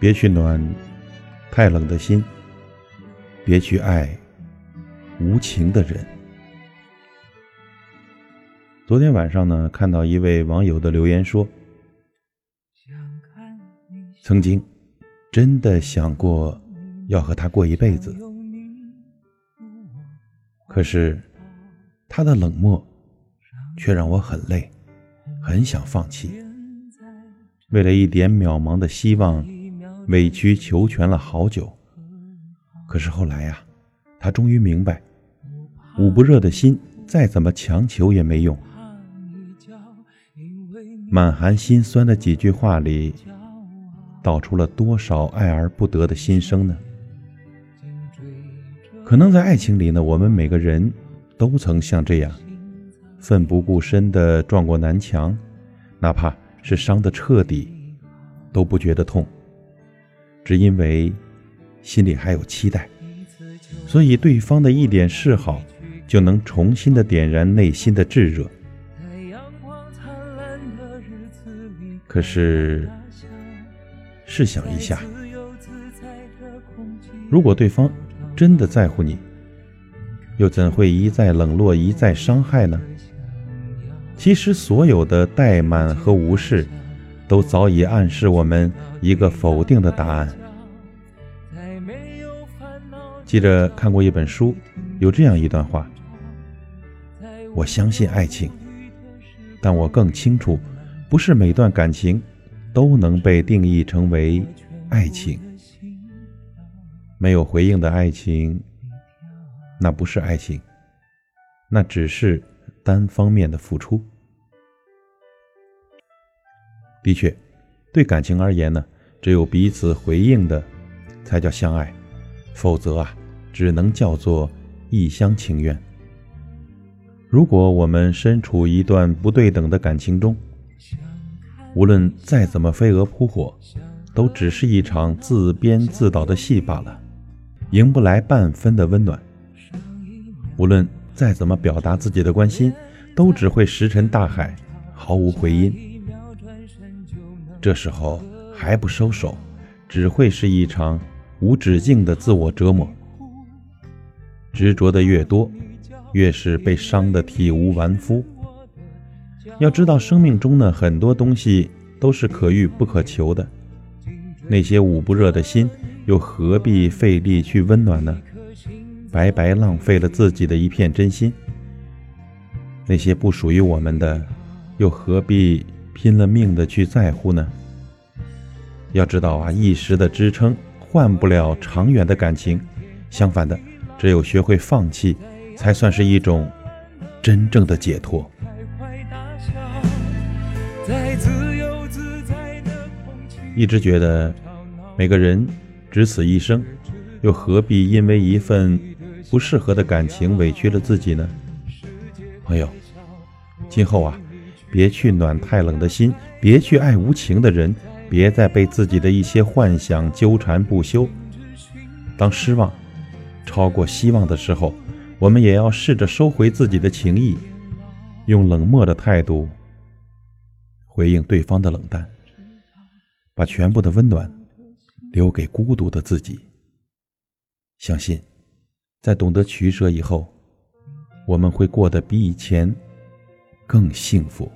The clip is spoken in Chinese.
别去暖太冷的心，别去爱无情的人。昨天晚上呢，看到一位网友的留言说：“曾经真的想过要和他过一辈子，可是他的冷漠却让我很累，很想放弃。为了一点渺茫的希望，委曲求全了好久。可是后来呀，他终于明白，捂不热的心，再怎么强求也没用。”满含心酸的几句话里，道出了多少爱而不得的心声呢？可能在爱情里呢，我们每个人都曾像这样，奋不顾身地撞过南墙，哪怕是伤得彻底，都不觉得痛，只因为心里还有期待，所以对方的一点示好，就能重新的点燃内心的炙热。可是，试想一下，如果对方真的在乎你，又怎会一再冷落、一再伤害呢？其实，所有的怠慢和无视，都早已暗示我们一个否定的答案。记着看过一本书，有这样一段话：我相信爱情，但我更清楚。不是每段感情都能被定义成为爱情。没有回应的爱情，那不是爱情，那只是单方面的付出。的确，对感情而言呢，只有彼此回应的才叫相爱，否则啊，只能叫做一厢情愿。如果我们身处一段不对等的感情中，无论再怎么飞蛾扑火，都只是一场自编自导的戏罢了，赢不来半分的温暖。无论再怎么表达自己的关心，都只会石沉大海，毫无回音。这时候还不收手，只会是一场无止境的自我折磨。执着的越多，越是被伤得体无完肤。要知道，生命中呢很多东西都是可遇不可求的。那些捂不热的心，又何必费力去温暖呢？白白浪费了自己的一片真心。那些不属于我们的，又何必拼了命的去在乎呢？要知道啊，一时的支撑换不了长远的感情。相反的，只有学会放弃，才算是一种真正的解脱。一直觉得，每个人只此一生，又何必因为一份不适合的感情委屈了自己呢？朋友，今后啊，别去暖太冷的心，别去爱无情的人，别再被自己的一些幻想纠缠不休。当失望超过希望的时候，我们也要试着收回自己的情谊，用冷漠的态度回应对方的冷淡。把全部的温暖留给孤独的自己。相信，在懂得取舍以后，我们会过得比以前更幸福。